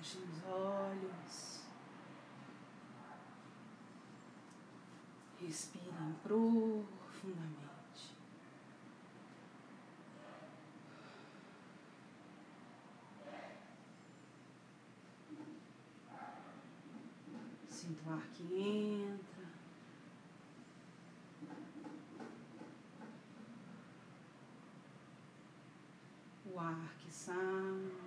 Fechem os olhos. Respirem profundamente. Sinta o ar que entra. O ar que sai.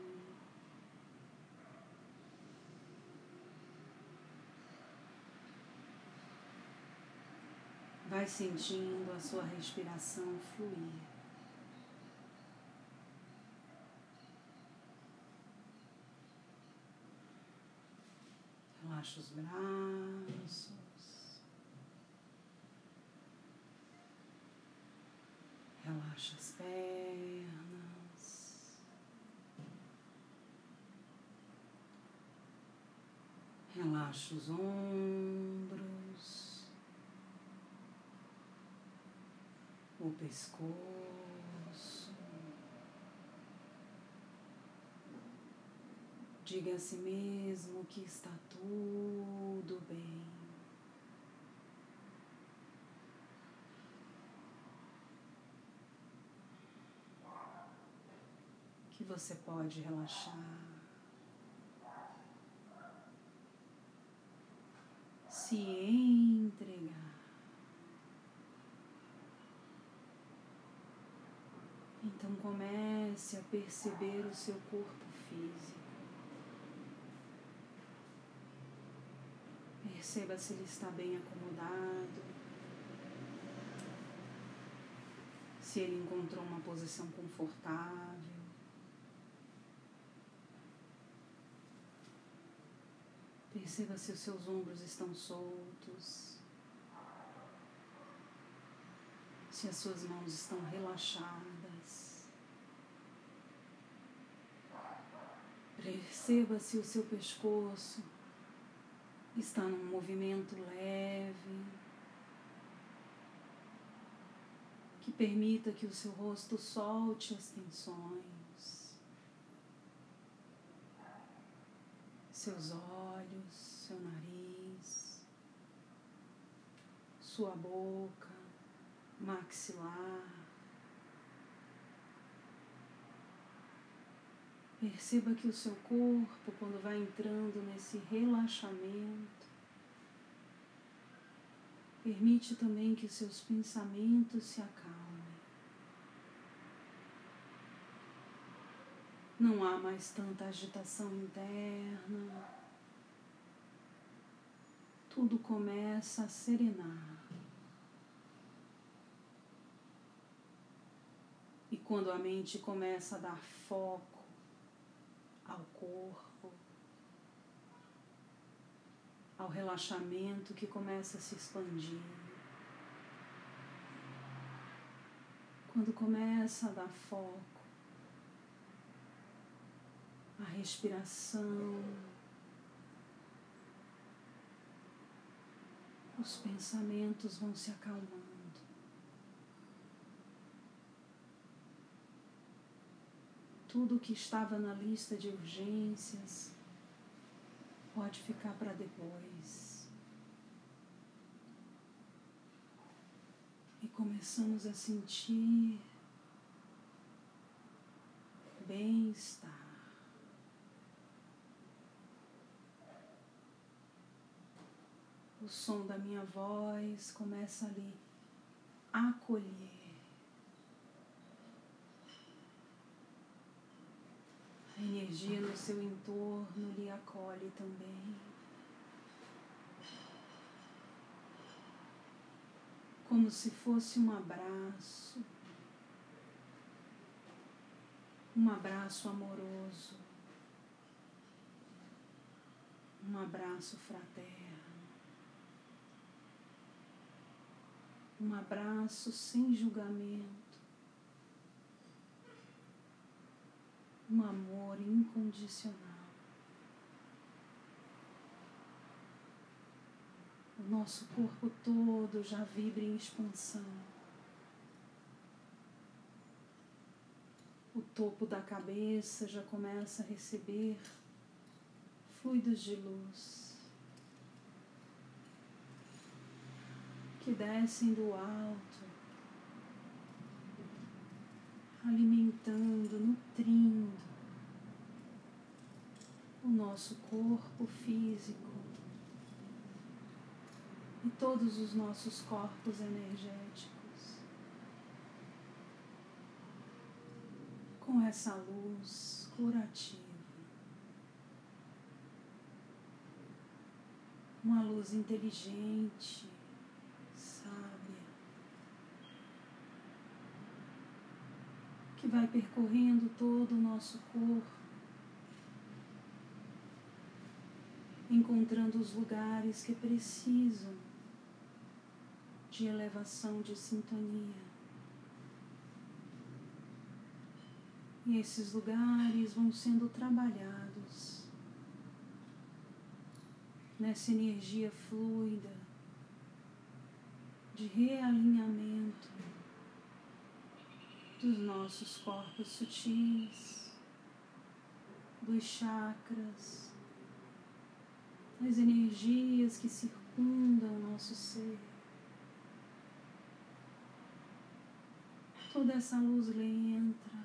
Vai sentindo a sua respiração fluir. Relaxa os braços. Relaxa as pernas. Relaxa os ombros. O pescoço. Diga a si mesmo que está tudo bem. Que você pode relaxar. Se entregar. Então comece a perceber o seu corpo físico. Perceba se ele está bem acomodado. Se ele encontrou uma posição confortável. Perceba se os seus ombros estão soltos. Se as suas mãos estão relaxadas. Perceba se o seu pescoço está num movimento leve que permita que o seu rosto solte as tensões, seus olhos, seu nariz, sua boca, maxilar. Perceba que o seu corpo, quando vai entrando nesse relaxamento, permite também que seus pensamentos se acalmem. Não há mais tanta agitação interna. Tudo começa a serenar. E quando a mente começa a dar foco, ao corpo, ao relaxamento que começa a se expandir. Quando começa a dar foco, a respiração, os pensamentos vão se acalmando. Tudo que estava na lista de urgências pode ficar para depois. E começamos a sentir bem-estar. O som da minha voz começa ali a acolher. A energia no seu entorno lhe acolhe também. Como se fosse um abraço, um abraço amoroso, um abraço fraterno, um abraço sem julgamento. Um amor incondicional. O nosso corpo todo já vibra em expansão. O topo da cabeça já começa a receber fluidos de luz que descem do alto, alimentando, nutrindo o nosso corpo físico e todos os nossos corpos energéticos. Com essa luz curativa. uma luz inteligente, que vai percorrendo todo o nosso corpo, encontrando os lugares que precisam de elevação de sintonia. E esses lugares vão sendo trabalhados nessa energia fluida de realinhamento dos nossos corpos sutis, dos chakras, das energias que circundam o nosso ser. Toda essa luz entra,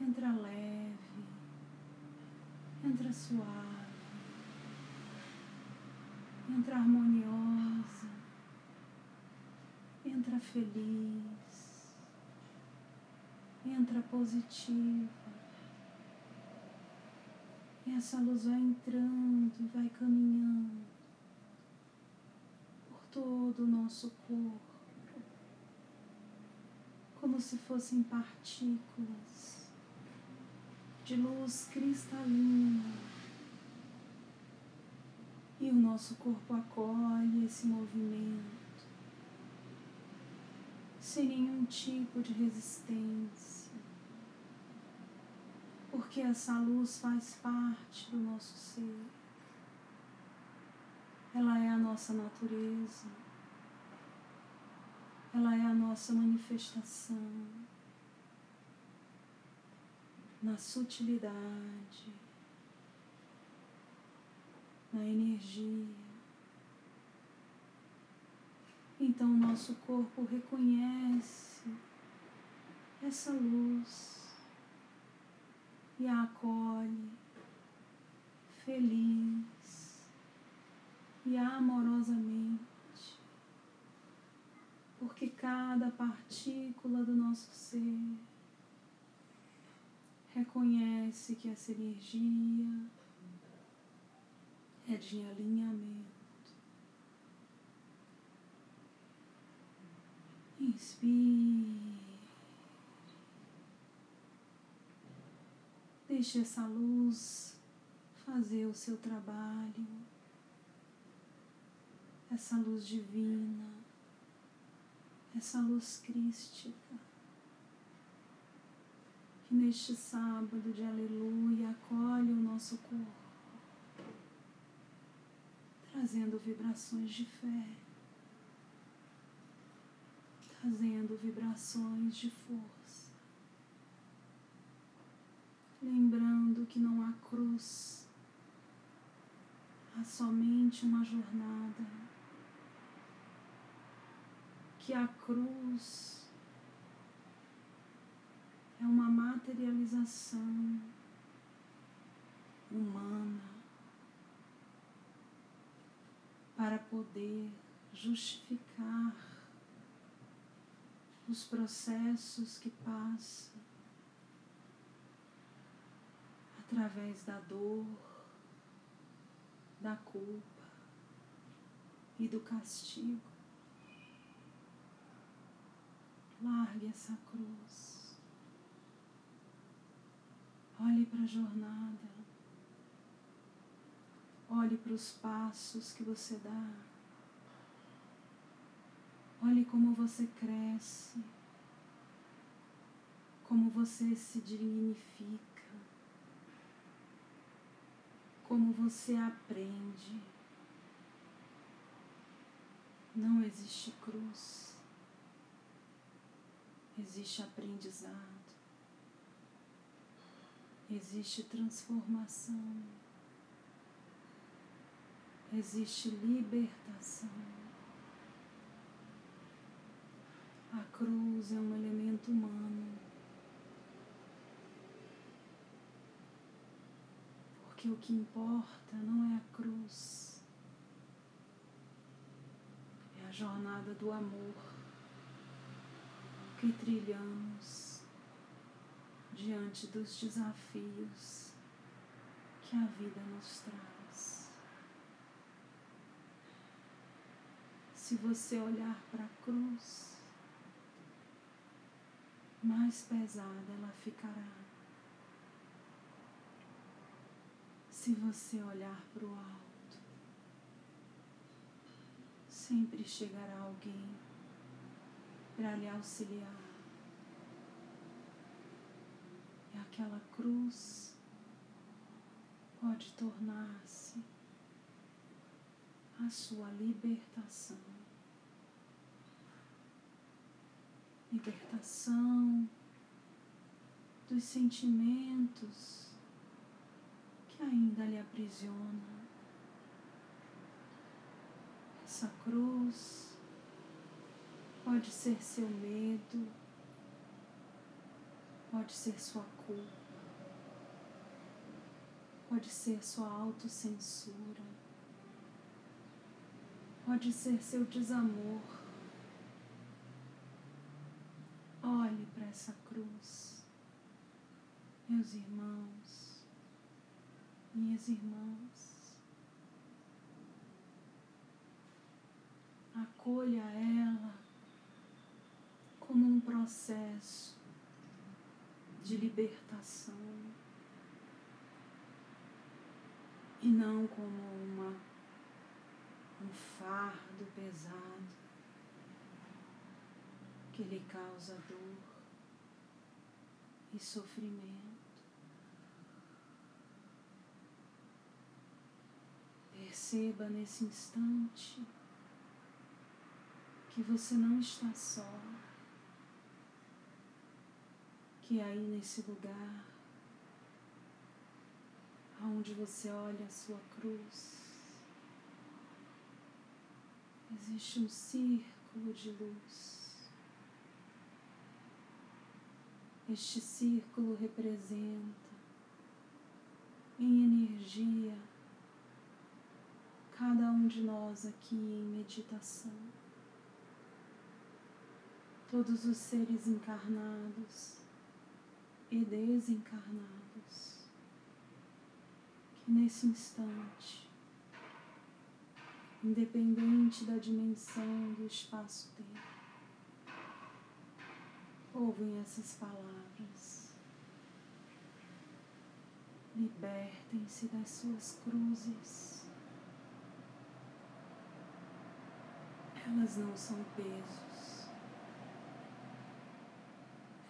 entra leve, entra suave. Entra harmoniosa, entra feliz, entra positiva. E essa luz vai entrando e vai caminhando por todo o nosso corpo, como se fossem partículas de luz cristalina e o nosso corpo acolhe esse movimento sem nenhum tipo de resistência, porque essa luz faz parte do nosso ser. Ela é a nossa natureza, ela é a nossa manifestação na sutilidade na energia. Então, nosso corpo reconhece essa luz e a acolhe feliz e amorosamente, porque cada partícula do nosso ser reconhece que essa energia é de alinhamento. Inspire. Deixe essa luz fazer o seu trabalho. Essa luz divina, essa luz crística, que neste sábado de aleluia acolhe o nosso corpo trazendo vibrações de fé, trazendo vibrações de força. Lembrando que não há cruz, há somente uma jornada. Que a cruz é uma materialização humana para poder justificar os processos que passa através da dor, da culpa e do castigo. Largue essa cruz. Olhe para a jornada. Olhe para os passos que você dá. Olhe como você cresce, como você se dignifica, como você aprende. Não existe cruz, existe aprendizado. existe transformação, existe libertação. A cruz é um elemento humano. Porque o que importa não é a cruz, é a jornada do amor que trilhamos diante dos desafios que a vida nos traz. Se você olhar para a cruz, mais pesada ela ficará. Se você olhar para o alto, sempre chegará alguém para lhe auxiliar. E aquela cruz pode tornar-se a sua libertação. libertação dos sentimentos ainda lhe aprisionam. Essa cruz pode ser seu medo, pode ser sua culpa, pode ser sua autocensura, pode ser seu desamor Olhe para essa cruz, meus irmãos, minhas irmãs. Acolha ela como um processo de libertação e não como uma, um fardo pesado que lhe causa dor e sofrimento. Perceba nesse instante que você não está só, que aí nesse lugar aonde você olha a sua cruz, existe um círculo de luz. Este círculo representa em energia cada um de nós aqui em meditação. Todos os seres encarnados e desencarnados que nesse instante, independente da dimensão do espaço-tempo, ouvem essas palavras. Libertem-se das suas cruzes. Elas não são pesos,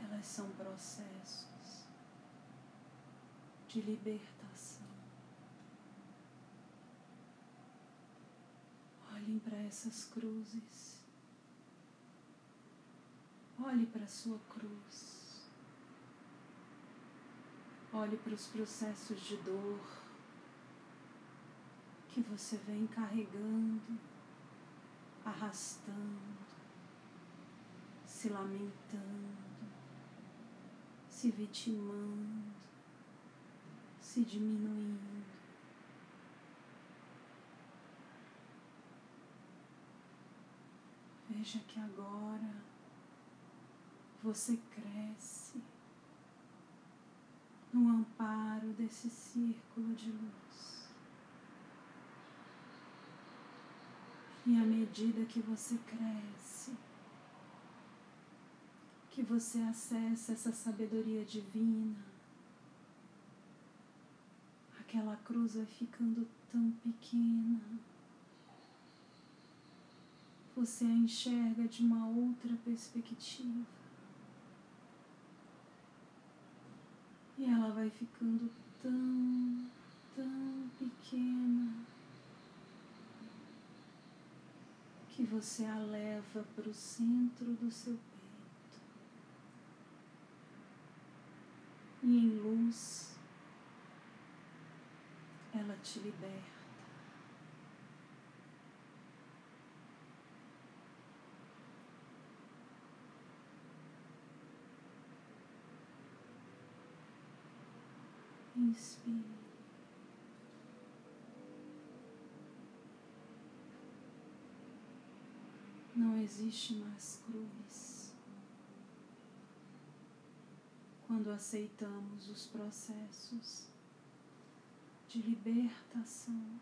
elas são processos de libertação. Olhem para essas cruzes. Olhe para a sua cruz. Olhe para os processos de dor que você vem carregando, arrastando, se lamentando, se vitimando, se diminuindo. Veja que agora você cresce no amparo desse círculo de luz. E à medida que você cresce, que você acessa essa sabedoria divina, aquela cruz vai ficando tão pequena. Você a enxerga de uma outra perspectiva. E ela vai ficando tão, tão pequena que você a leva para o centro do seu peito. E em luz ela te liberta. Inspire. Não existe mais cruz. Quando aceitamos os processos de libertação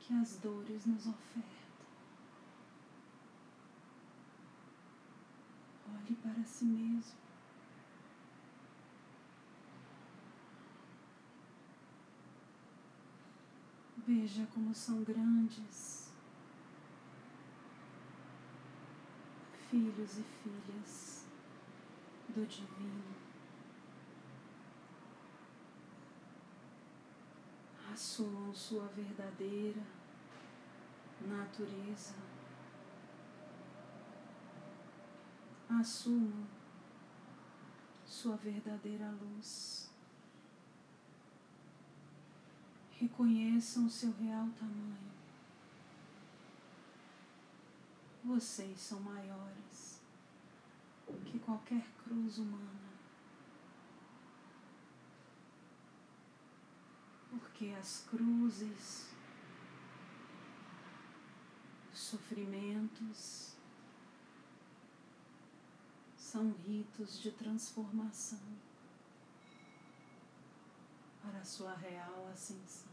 que as dores nos ofertam. Olhe para si mesmo. Veja como são grandes filhos e filhas do Divino. Assumam sua verdadeira natureza. Assumam sua verdadeira luz. Reconheçam seu real tamanho. Vocês são maiores que qualquer cruz humana. Porque as cruzes, os sofrimentos, são ritos de transformação para a sua real ascensão.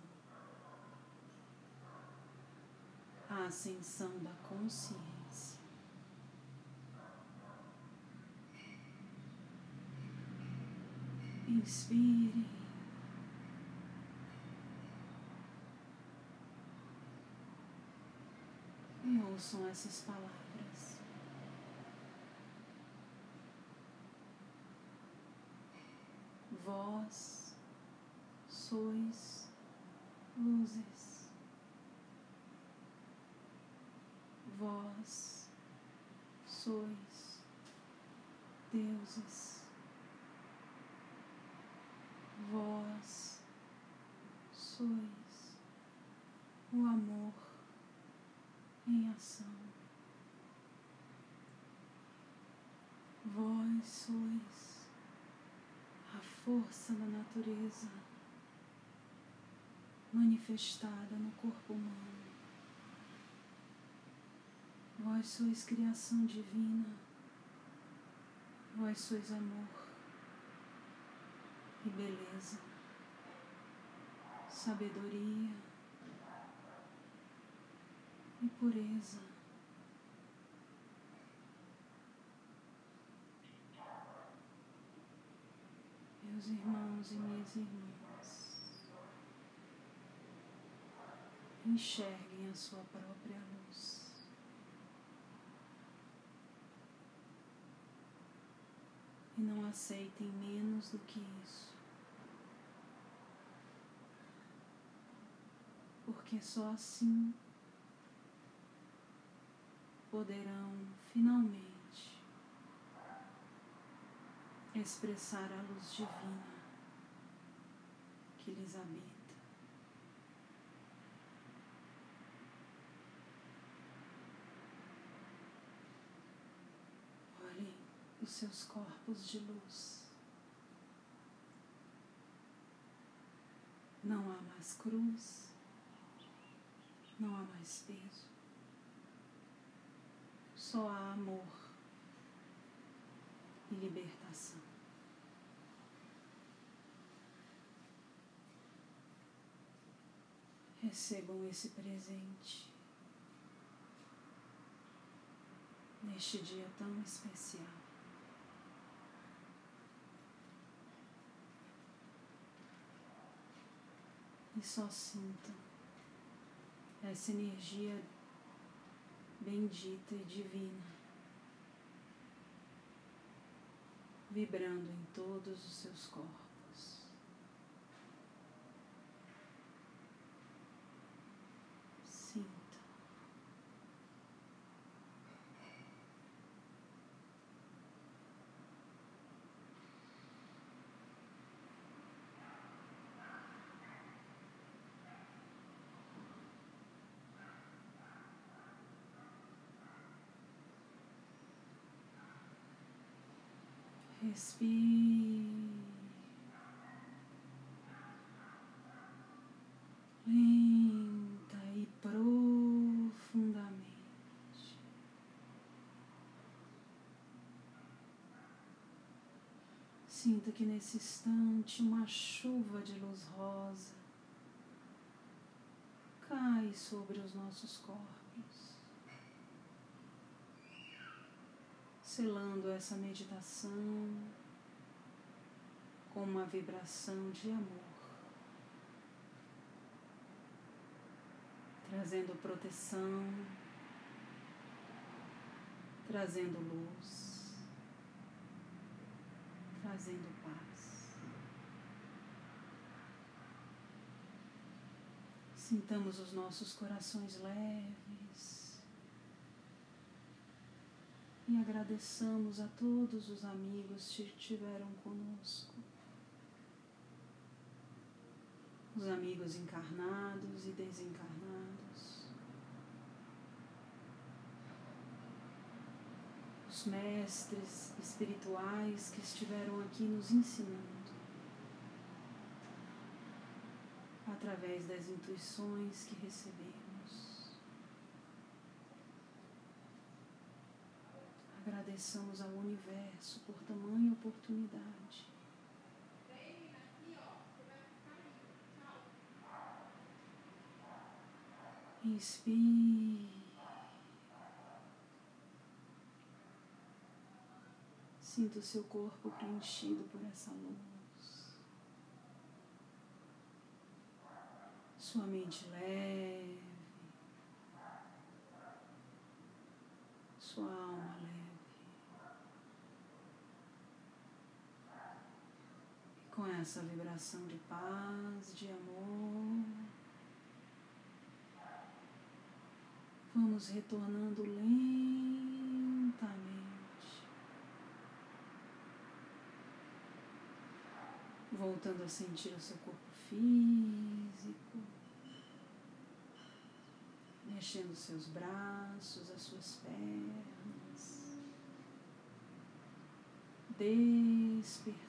A ascensão da consciência. Inspire. E ouçam essas palavras. Vós sois luzes. Vós sois deuses. Vós sois o amor em ação. Vós sois a força da natureza manifestada no corpo humano. Vós sois criação divina, vós sois amor e beleza, sabedoria e pureza. Meus irmãos e minhas irmãs. enxerguem a sua própria luz. E não aceitem menos do que isso. Porque só assim poderão finalmente expressar a luz divina que lhes habita. os seus corpos de luz. Não há mais cruz, não há mais peso, só há amor e libertação. Recebam esse presente neste dia tão especial. e só sinta essa energia bendita e divina vibrando em todos os seus corpos. Sinta. Respire. Lenta e profundamente. Sinta que nesse instante uma chuva de luz rosa cai sobre os nossos corpos, selando essa meditação com uma vibração de amor, trazendo proteção, trazendo luz, trazendo paz. Sintamos os nossos corações leves e agradeçamos a todos os amigos que estiveram conosco, os amigos encarnados e desencarnados, os mestres espirituais que estiveram aqui nos ensinando. através das intuições que recebemos. Agradeçamos ao universo por tamanha oportunidade. Inspire. Sinta o seu corpo preenchido por essa luz. sua mente leve, sua alma leve. E com essa vibração de paz, de amor, vamos retornando lentamente. Voltando a sentir o seu corpo físico mexendo seus braços, as suas pernas, despertando.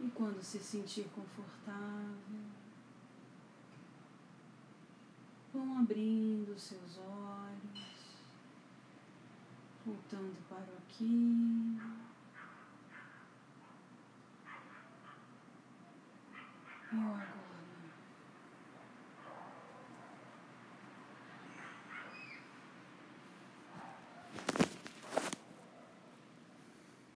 E quando se sentir confortável, vão abrindo seus olhos, voltando para o aqui. E agora.